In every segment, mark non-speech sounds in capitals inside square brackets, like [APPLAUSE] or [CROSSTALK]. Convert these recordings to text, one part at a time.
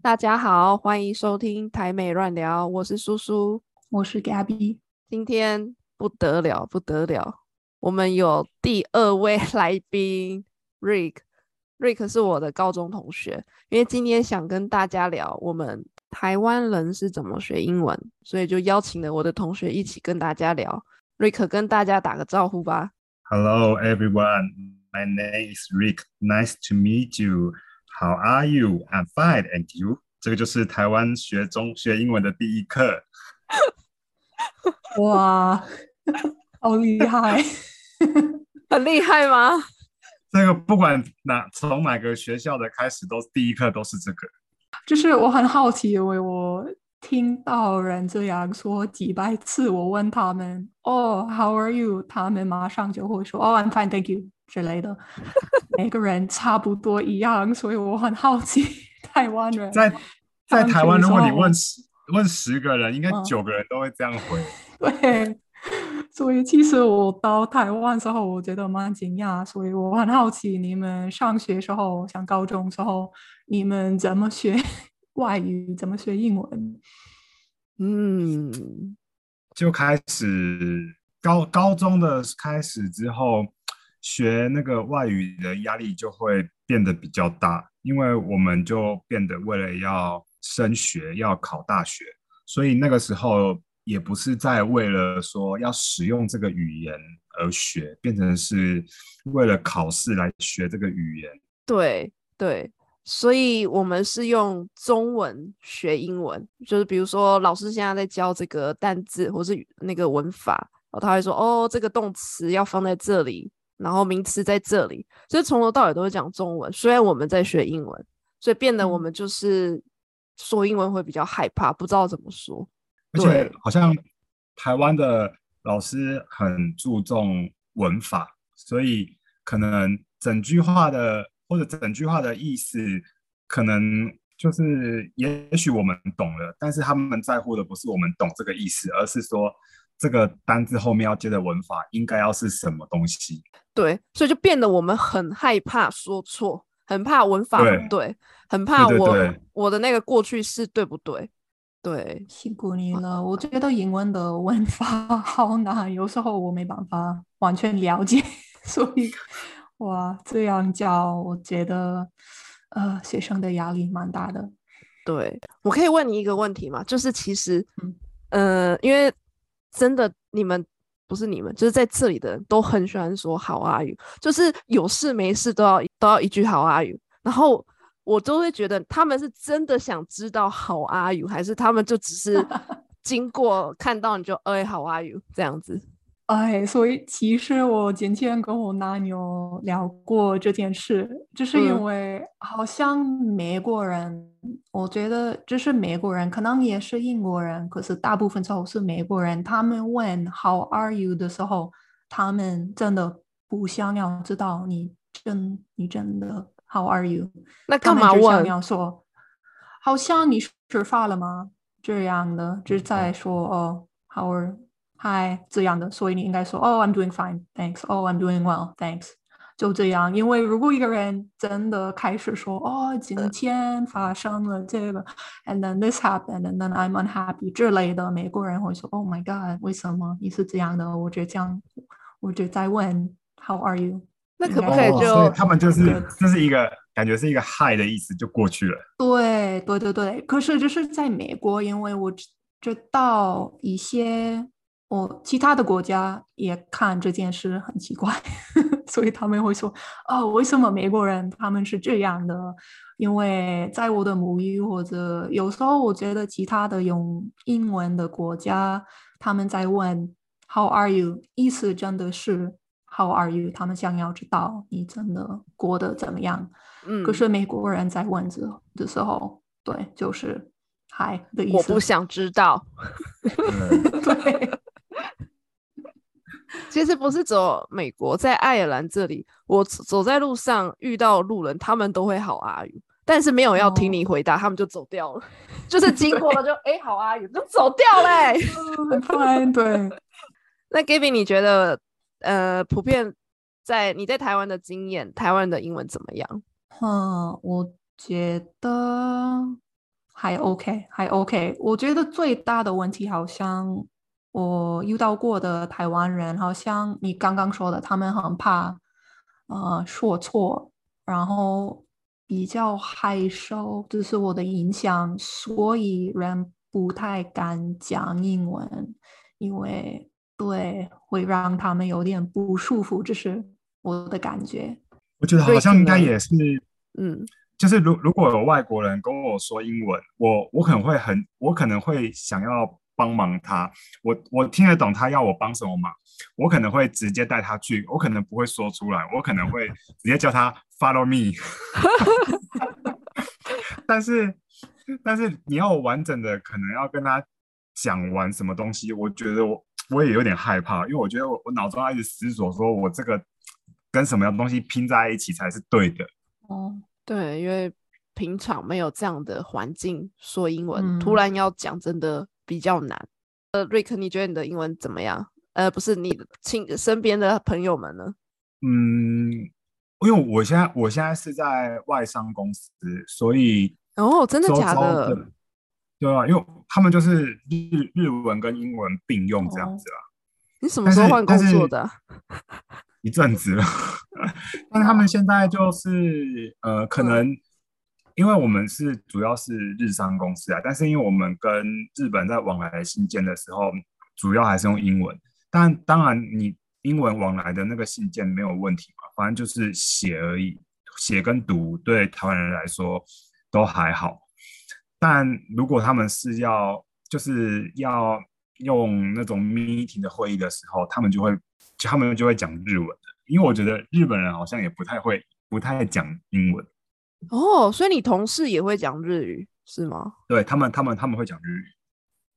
大家好，欢迎收听台美乱聊，我是苏苏，我是 Gabby。今天不得了，不得了，我们有第二位来宾 Rick。Rick 是我的高中同学，因为今天想跟大家聊我们台湾人是怎么学英文，所以就邀请了我的同学一起跟大家聊。Rick 跟大家打个招呼吧。Hello everyone, my name is Rick. Nice to meet you. How are you? I'm fine, and you? 这个就是台湾学中学英文的第一课。[LAUGHS] 哇，好厉害，[LAUGHS] 很厉害吗？这个不管哪从哪个学校的开始，都第一课都是这个。就是我很好奇，因为我听到人这样说几百次，我问他们哦，How are you？他们马上就会说哦，I'm fine, thank you 之类的。[LAUGHS] 每个人差不多一样，所以我很好奇台湾人在在台湾，如果你问十问十个人，应该九个人都会这样回。[LAUGHS] 对，所以其实我到台湾时候，我觉得蛮惊讶，所以我很好奇你们上学时候，像高中时候，你们怎么学外语，怎么学英文？嗯，就开始高高中的开始之后。学那个外语的压力就会变得比较大，因为我们就变得为了要升学、要考大学，所以那个时候也不是在为了说要使用这个语言而学，变成是为了考试来学这个语言。对对，所以我们是用中文学英文，就是比如说老师现在在教这个单字或是那个文法，然后他会说：“哦，这个动词要放在这里。”然后名词在这里，所以从头到尾都是讲中文。虽然我们在学英文，所以变得我们就是说英文会比较害怕，不知道怎么说。而且好像台湾的老师很注重文法，所以可能整句话的或者整句话的意思，可能就是也许我们懂了，但是他们在乎的不是我们懂这个意思，而是说。这个单字后面要接的文法应该要是什么东西？对，所以就变得我们很害怕说错，很怕文法不对，很怕我我的那个过去式对不对？对，辛苦你了。我觉得英文的文法 [LAUGHS] 好难，有时候我没办法完全了解，[LAUGHS] 所以哇，这样教我觉得呃，学生的压力蛮大的。对，我可以问你一个问题吗？就是其实，嗯，因为。真的，你们不是你们，就是在这里的人都很喜欢说 “How are you”，就是有事没事都要都要一句 “How are you”。然后我都会觉得他们是真的想知道 “How are you”，还是他们就只是 [LAUGHS] 经过看到你就哎 “How are you” 这样子。哎，所以其实我今天跟我男友聊过这件事，就是因为好像美国人，我觉得就是美国人，可能也是英国人，可是大部分时候是美国人。他们问 “How are you” 的时候，他们真的不想要知道你真你真的 “How are you”，那干嘛问？要说好像你吃饭了吗？这样的，就在说哦，How are Hi，这样的，所以你应该说，Oh, I'm doing fine, thanks. Oh, I'm doing well, thanks. 就这样，因为如果一个人真的开始说，哦，今天发生了这个，and then this happened, and then I'm unhappy 之类的，美国人会说，Oh my God，为什么你是这样的？我觉得这样，我就在问，How are you？那可不可以就他们就是这是一个感觉是一个 Hi 的意思就过去了。对对对对，可是就是在美国，因为我知道一些。我其他的国家也看这件事很奇怪，[LAUGHS] 所以他们会说：“哦，为什么美国人他们是这样的？”因为在我的母语或者有时候我觉得其他的用英文的国家，他们在问 “How are you？” 意思真的是 “How are you？” 他们想要知道你真的过得怎么样。嗯，可是美国人在问这的时候，对，就是 “Hi” 的意思。我不想知道。[LAUGHS] 对。其实不是走美国，在爱尔兰这里，我走在路上遇到路人，他们都会好阿语，但是没有要听你回答，他们就走掉了。[LAUGHS] 就是经过了就哎好阿语就走掉嘞。对。[LAUGHS] 那 Gabby，你觉得呃，普遍在你在台湾的经验，台湾的英文怎么样？嗯，我觉得还 OK，还 OK。我觉得最大的问题好像我遇到过的台湾人，好像你刚刚说的，他们很怕呃说错，然后比较害羞，这是我的影响，所以人不太敢讲英文，因为对会让他们有点不舒服，这是我的感觉。我觉得好像应该也是，嗯，就是如如果有外国人跟我说英文，我我可能会很，我可能会想要帮忙他，我我听得懂他要我帮什么忙，我可能会直接带他去，我可能不会说出来，我可能会直接叫他 follow me，[LAUGHS] 但是但是你要我完整的可能要跟他讲完什么东西，我觉得我我也有点害怕，因为我觉得我我脑中要一直思索，说我这个跟什么样东西拼在一起才是对的。哦，对，因为平常没有这样的环境说英文，突嗯然要讲真的比较难。呃，瑞克，你觉得你的英文怎么样？呃，不是你的亲身边的朋友们呢？嗯，因为我现在我现在是在外商公司，所以哦，真的假的？的？对啊，因为他们就是日日文跟英文并用这样子啦，你什么时候换工作的啊？[LAUGHS] 一阵子了。[LAUGHS] 但是他们现在就是呃，可能因为我们是主要是日商公司啊，但是因为我们跟日本在往来信件的时候，主要还是用英文。但当然，你英文往来的那个信件没有问题嘛，反正就是写而已，写跟读对台湾人来说都还好。但如果他们是要就是要用那种 meeting 的会议的时候，他们就会他们就会讲日文的，因为我觉得日本人好像也不太会不太讲英文，哦，所以你同事也会讲日语是吗？对他们他们他们会讲日语。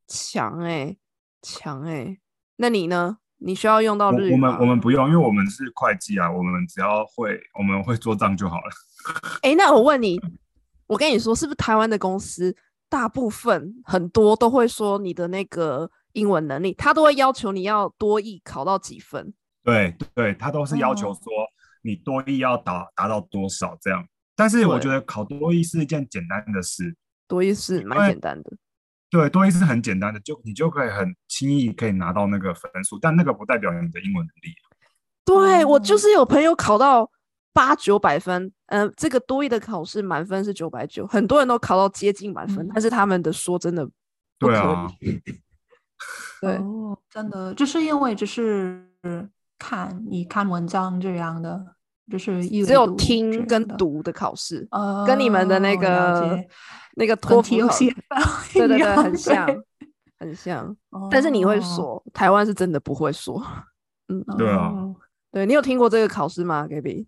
强哎、强哎、那你呢？你需要用到日语吗我们我们不用，因为我们是会计啊，我们只要会我们会做账就好了。哎、那我问你，我跟你说，是不是台湾的公司大部分很多都会说你的那个英文能力，他都会要求你要多译考到几分？对对，他都是要求哦说你多译要达达到多少这样。但是我觉得考多益是一件简单的事，多一是蛮简单的。对，多益是很简单的，就你就可以很轻易可以拿到那个分数，但那个不代表你的英文能力。对我就哦是有朋友考到八九百分，嗯、这个多益的考试满分是九百九，很多人都考到接近满分，嗯。但是他们的说真的不可对啊，对，哦，真的，就是因为只是看你看文章这样的，就是只有听，跟读的考试，呃，跟你们的那个那个跟托福考 TOCFL 对对对，很像，很像。但是你会哦说，台湾是真的不会说。嗯，对啊哦对你有听过这个考试吗，Gaby？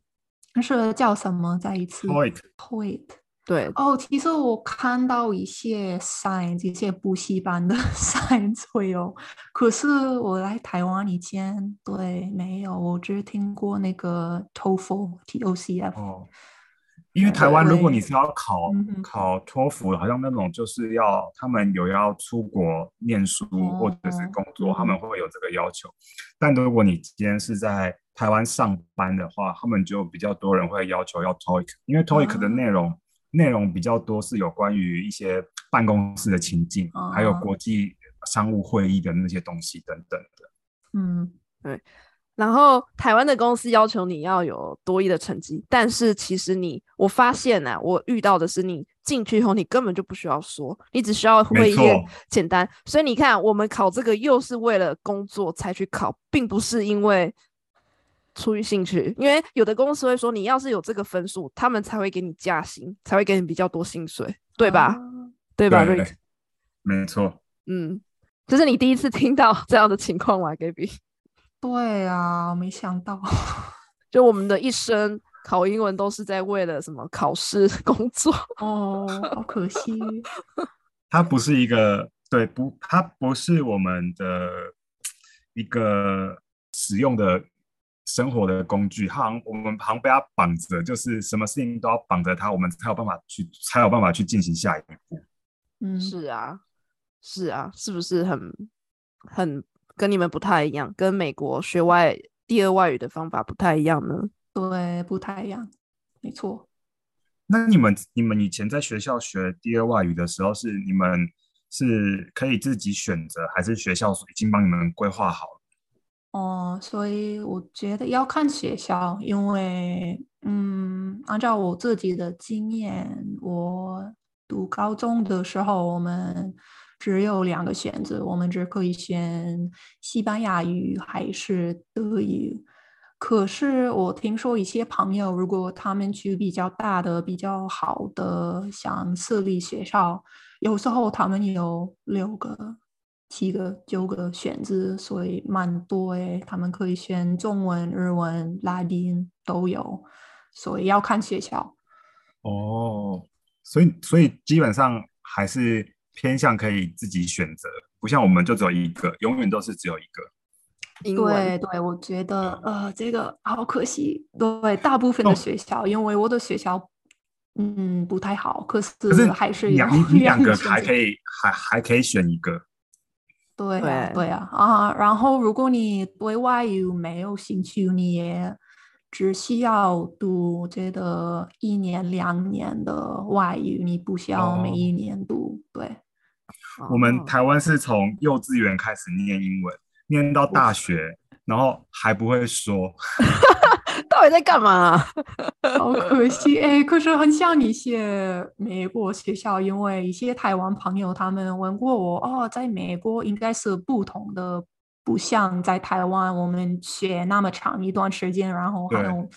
那是叫什么？再一次 TOEIC TOEIC 对，哦，其实我看到一些 science 一些补习班的 [LAUGHS] science 会有，可是我来台湾以前对没有，我只听过那个 TOEFL T O C F 哦，因为台湾如果你是要考考托福，好像那种就是要他们有要出国念书或者是哦工作，嗯他们会有这个要求。但如果你今天是在台湾上班的话，他们就比较多人会要求要 TOEIC，因为 TOEIC 的啊。内容、内容比较多是有关于一些办公室的情境，还有啊国际商务会议的那些东西等等的。嗯对然后台湾的公司要求你要有多一的成绩，但是其实你，我发现呢、我遇到的是你进去以后，你根本就不需要说，你只需要会没一些简单。所以你看，我们考这个又是为了工作才去考，并不是因为出于兴趣。因为有的公司会说，你要是有这个分数，他们才会给你加薪，才会给你比较多薪水，对吧？啊对吧，对？没错，嗯，这是你第一次听到这样的情况吗，Gaby？对啊，我没想到，[LAUGHS] 就我们的一生考英文都是在为了什么考试工作？哦，好可惜，它不是一个对不，它不是我们的一个使用的生活的工具，它好像我们好像被它绑着，就是什么事情都要绑着他，我们才有办法去才有办法去进行下一步。嗯，是啊，是啊，是不是很很跟你们不太一样？跟美国学外第二外语的方法不太一样呢？对，不太一样，没错，那你们你们以前在学校学第二外语的时候，是你们是可以自己选择，还是学校已经帮你们规划好了？哦，所以我觉得要看学校，因为嗯，按照我自己的经验，我读高中的时候，我们只有两个选择，我们只可以选西班牙语还是德语。可是我听说一些朋友，如果他们去比较大的、比较好的像私立学校，有时候他们有六个、七个、九个选择，所以蛮多诶。他们可以选中文、日文、拉丁都有，所以要看学校。哦，所以所以基本上还是偏向可以自己选择，不像我们就只有一个，永远都是只有一个。对对，我觉得呃，这个好可惜。对，大部分的学校，因为我的学校嗯不太好，可是还是 [LAUGHS] 两两个还可以，还还可以选一个。对啊对啊啊！然后如果你对外语没有兴趣，你也只需要读我觉得一年两年的外语，你不需要每一年读。对，我们台湾是从幼稚园开始念英文。念到大学，然后还不会说，[LAUGHS] 到底在干嘛？[LAUGHS] 好可惜哎！可是很想一些美国学校，因为一些台湾朋友他们问过我，哦，在美国应该是不同的，不像在台湾我们学那么长一段时间，然后还有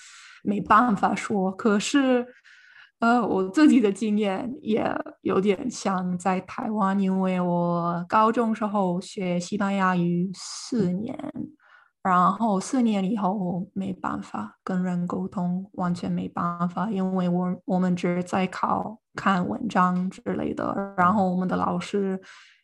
没办法说。可是。呃，我自己的经验也有点像在台湾，因为我高中时候学西班牙语四年，然后四年以后没办法跟人沟通，完全没办法，因为我我们只在考看文章之类的，然后我们的老师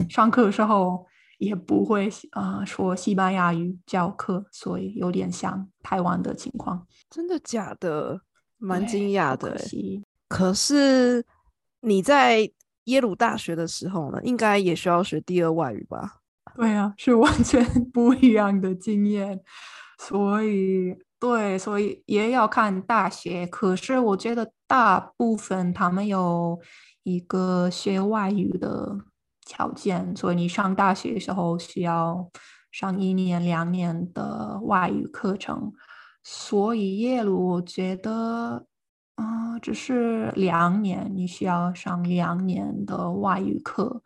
上课的时候也不会啊说西班牙语教课，所以有点像台湾的情况。真的假的？蛮惊讶的。可是你在耶鲁大学的时候呢，应该也需要学第二外语吧？对啊，是完全 [LAUGHS] 不一样的经验。所以，对，所以也要看大学。可是我觉得大部分他们有一个学外语的条件，所以你上大学的时候需要上一年、两年的外语课程。所以耶鲁，我觉得。啊，只是两年，你需要上两年的外语课，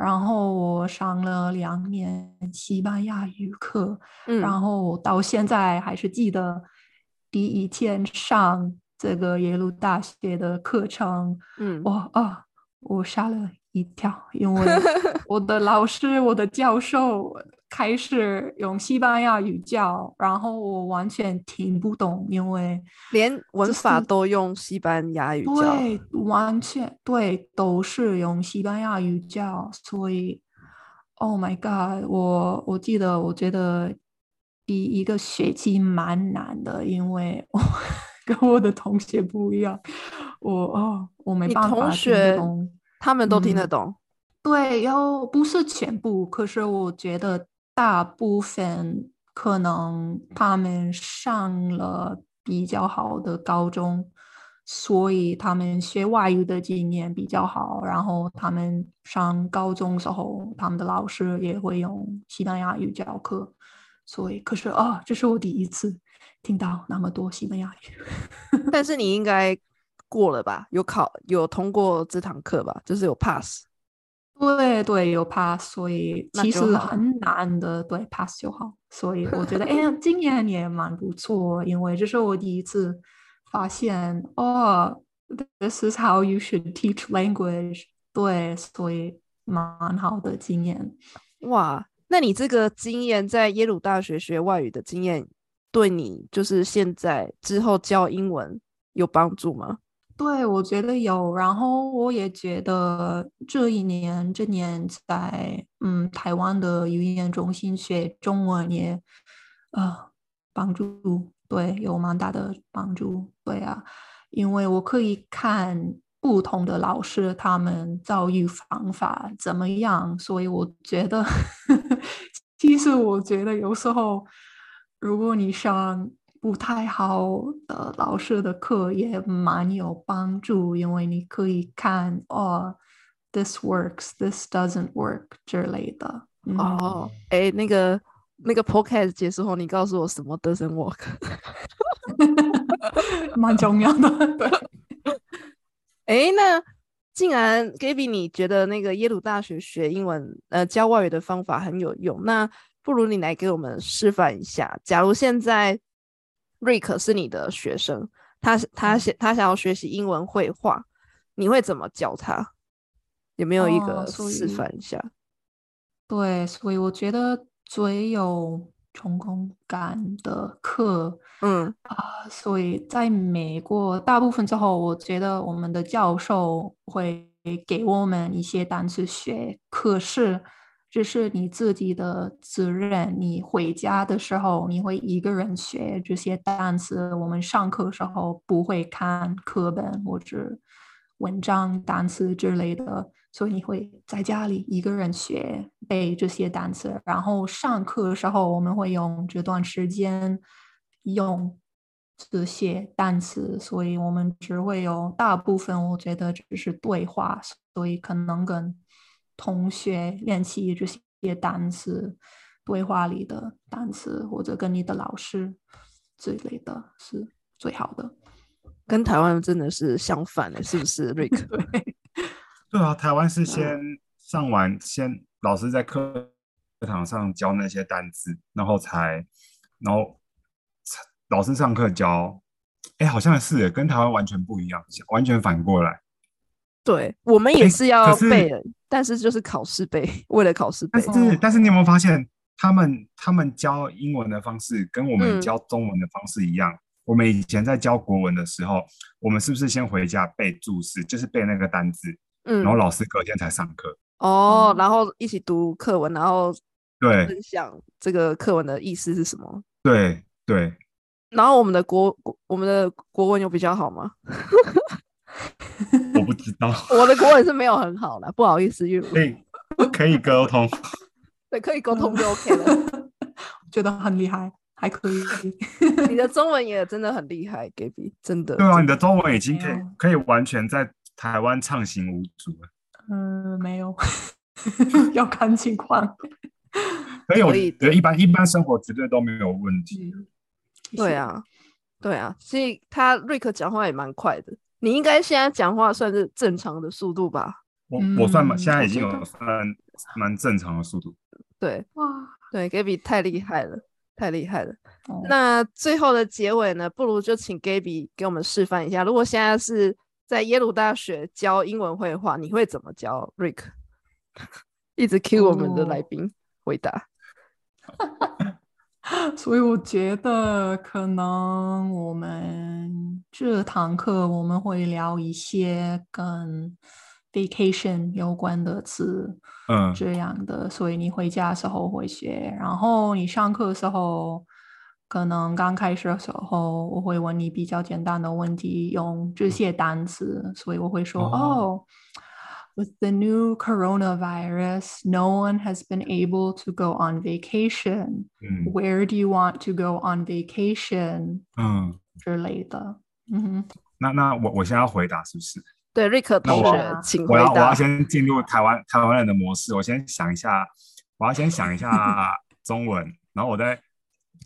然后我上了两年西班牙语课，然后到现在还是记得第一天上这个耶鲁大学的课程，嗯，我啊，我吓了一跳，因为 [LAUGHS] 我的老师，我的教授。开始用西班牙语教，然后我完全听不懂，因为连文法都用西班牙语教。对，完全对，都是用西班牙语教。所以，Oh my God，我我记得，我觉得第一个学期蛮难的，因为我跟我的同学不一样。我哦，我没办法听得懂，他们都听得懂。对，然后不是全部，可是我觉得。大部分可能他们上了比较好的高中，所以他们学外语的经验比较好。然后他们上高中时候，他们的老师也会用西班牙语教课。所以，可是啊，这是我第一次听到那么多西班牙语。但是你应该过了吧？有考有通过这堂课吧？就是有 pass。对对，有 pass，所以其实很难的。对，pass 就好。所以我觉得，哎，[LAUGHS] 经验也蛮不错，因为这是我第一次发现，哦，this is how you should teach language。对，所以蛮好的经验。哇，那你这个经验在耶鲁大学学外语的经验，对你就是现在之后教英文有帮助吗？对，我觉得有，然后我也觉得这一年这年在嗯台湾的语言中心学中文也呃帮助，对，有蛮大的帮助，对啊，因为我可以看不同的老师他们教育方法怎么样，所以我觉得 [LAUGHS] 其实我觉得有时候如果你上不太好的老师的课也蛮有帮助，因为你可以看哦，this works，this doesn't work 之类的。嗯哦，哎，那个那个 podcast 结束后，你告诉我什么 doesn't work？[LAUGHS] 蛮重要的。对，哎，那既然 Gaby 你觉得那个耶鲁大学学英文呃教外语的方法很有用，那不如你来给我们示范一下。假如现在 Rick 是你的学生，他他想他想要学习英文绘画，你会怎么教他？有没有一个示范一下？对，所以我觉得最有成功感的课嗯啊，所以在美国大部分之后，我觉得我们的教授会给我们一些单词学，可是这是你自己的责任。你回家的时候，你会一个人学这些单词。我们上课时候不会看课本或者文章、单词之类的，所以你会在家里一个人学背这些单词。然后上课的时候，我们会用这段时间用这些单词，所以我们只会有大部分，我觉得只是对话，所以可能跟同学练习这些单词，对话里的单词，或者跟你的老师之类的是最好的。跟台湾真的是相反的，是不是，[LAUGHS] Rick？对，对啊，台湾是先上完，先老师在课课堂上教那些单词，然后才，然后才老师上课教，哎，好像是耶跟台湾完全不一样，完全反过来。对，我们也是要背的，但是就是考试背，[LAUGHS] 为了考试背但。是，但是你有没有发现，他们他们教英文的方式跟我们嗯教中文的方式一样？我们以前在教国文的时候，我们是不是先回家背注释，就是背那个单字，嗯然后老师隔天才上课？哦哦，然后一起读课文，然后对分享这个课文的意思是什么。对对，然后我们的国国我们的国文有比较好吗？[LAUGHS] 我不知道，[LAUGHS] 我的国文是没有很好的，不好意思，因为可以可以沟通。[LAUGHS] 对可以沟通就 [LAUGHS] OK 了。觉得很厉害，还可以。你的中文也真的很厉害，Gaby，真的。对啊，你的中文已经可以可以完全在台湾畅行无阻了。嗯，没有，要看情况。所以我可以觉得一般一般生活绝对都没有问题。嗯，对啊，对啊，所以他瑞克讲话也蛮快的。你应该现在讲话算是正常的速度吧？我我算蛮嗯现在已经有算蛮正常的速度。对哇，对，Gaby 太厉害了，太厉害了。哦那最后的结尾呢？不如就请 Gaby 给我们示范一下，如果现在是在耶鲁大学教英文绘画，你会怎么教 Rick？[LAUGHS] 一直 cue 我们的来哦宾回答。[LAUGHS] [LAUGHS] 所以我觉得可能我们这堂课我们会聊一些跟 vacation 有关的词，嗯这样的，所以你回家的时候会学，然后你上课的时候，可能刚开始的时候我会问你比较简单的问题，用这些单词，所以我会说哦哦。With the new coronavirus, no one has been able to go on vacation. 嗯 Where do you want to go on vacation? 嗯，之类的。嗯哼，那那我我现在要回答是不是？对，瑞克那我同学，请回答我要我要。先进入台湾台湾人的模式，我先想一下，我要先想一下 [LAUGHS] 中文，然后我再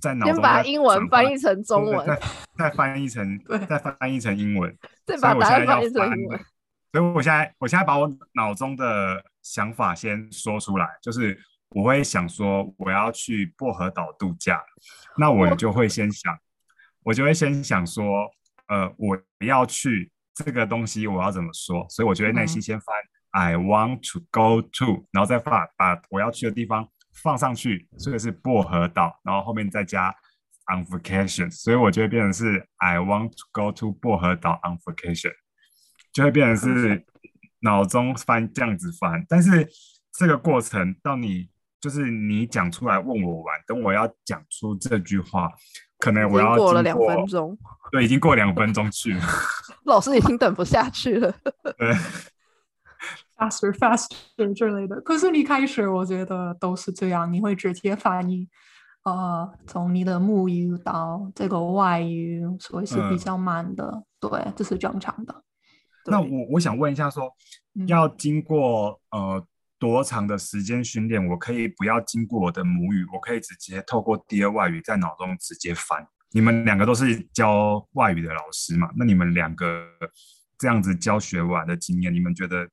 在脑中先把再英文转换翻译成中文，再再翻译成对再翻译成英文，再所以把答案翻我现在要翻译成英文。所以我现在我现在把我脑中的想法先说出来，就是我会想说我要去薄荷岛度假，那我就会先想，我就会先想说，呃，我要去这个东西我要怎么说，所以我就会内心先翻、I want to go to，然后再把把我要去的地方放上去，这个是薄荷岛，然后后面再加 on vacation，所以我就会变成是 I want to go to 薄荷岛 on vacation。就会变成是脑中翻这样子翻，但是这个过程到你就是你讲出来问我完，等我要讲出这句话，可能我要经过了两分，钟，对，已经过两分钟去了，[LAUGHS] 老师已经等不下去了。[LAUGHS] 对，faster faster 之类的。可是你开始，我觉得都是这样，你会直接翻译呃，从你的母语到这个外语，所以是比嗯较慢的。对，这是正常的。那我我想问一下说，嗯要经过呃多长的时间训练，我可以不要经过我的母语，我可以直接透过第二外语在脑中直接翻。你们两个都是教外语的老师嘛？那你们两个这样子教学完的经验，你们觉得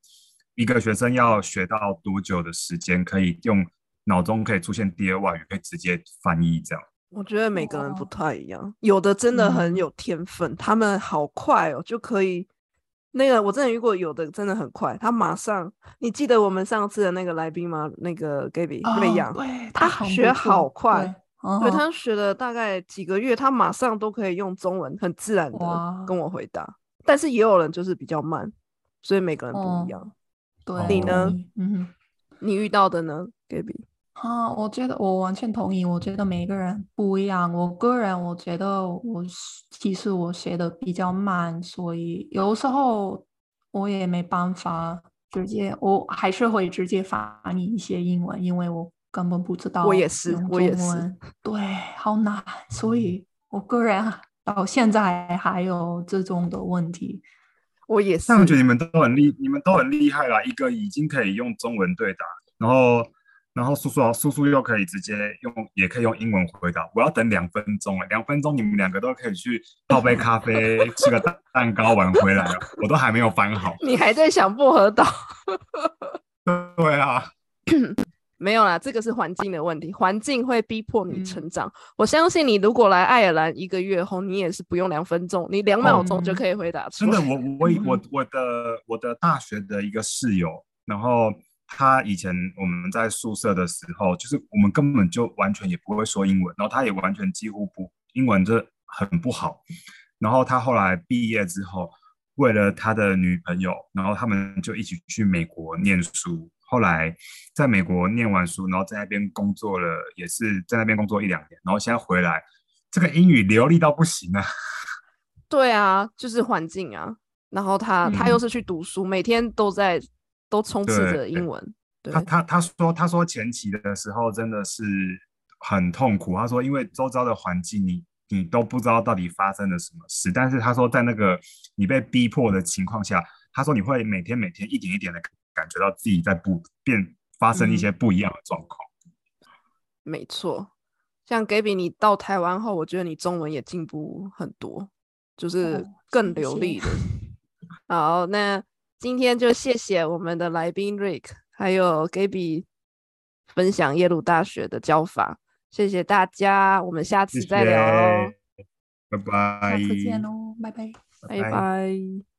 一个学生要学到多久的时间，可以用脑中可以出现第二外语，可以直接翻译这样？我觉得每个人不哦太一样，有的真的很嗯有天分，他们好快哦，就可以。那个我真的遇过，有的真的很快，他马上。你记得我们上次的那个来宾吗？那个 Gaby 瑞哦阳，对他很学好快对他学了大概几个月，他马上都可以用中文很自然的跟我回答。但是也有人就是比较慢，所以每个人不哦一样。对，你呢？嗯。你遇到的呢，Gaby？啊，我觉得我完全同意。我觉得每个人不一样。我个人我觉得我是其实我学的比较慢，所以有时候我也没办法直接，我还是会直接翻译一些英文，因为我根本不知道我也是我也是对，好难。所以我个人到现在还有这种的问题。我也是但。我觉得你们都很厉，你们都很厉害啦。一个已经可以用中文对答，然后然后叔叔叔叔又可以直接用，也可以用英文回答。我要等两分钟了，两分钟你们两个都可以去泡杯咖啡，吃个蛋蛋糕玩回来了，我都还没有翻好。你还在想薄荷岛？[LAUGHS] 对啊，[CLEARS THROAT] 没有啦，这个是环境的问题，环境会逼迫你嗯成长。我相信你如果来爱尔兰一个月后，你也是不用两分钟，你两秒钟就嗯可以回答出真的，我我我我的我的大学的一个室友，然后他以前我们在宿舍的时候，就是我们根本就完全也不会说英文，然后他也完全几乎不英文这很不好。然后他后来毕业之后，为了他的女朋友，然后他们就一起去美国念书。后来在美国念完书，然后在那边工作了，也是在那边工作一两年，然后现在回来，这个英语流利到不行啊！对啊，就是环境啊。然后他、他又是去读书，每天都在都充斥着英文。他他他说他说前期的时候真的是很痛苦。他说因为周遭的环境你你都不知道到底发生了什么事，但是他说在那个你被逼迫的情况下，他说你会每天每天一点一点的感觉到自己在不变发生一些不一样的状况。没错，像 Gaby，你到台湾后，我觉得你中文也进步很多，就是哦更流利的。[LAUGHS] 好，那今天就谢谢我们的来宾 Rick，还有 Gaby 分享耶鲁大学的教法，谢谢大家，我们下次再聊哦，拜拜，下次见喽，拜拜。拜拜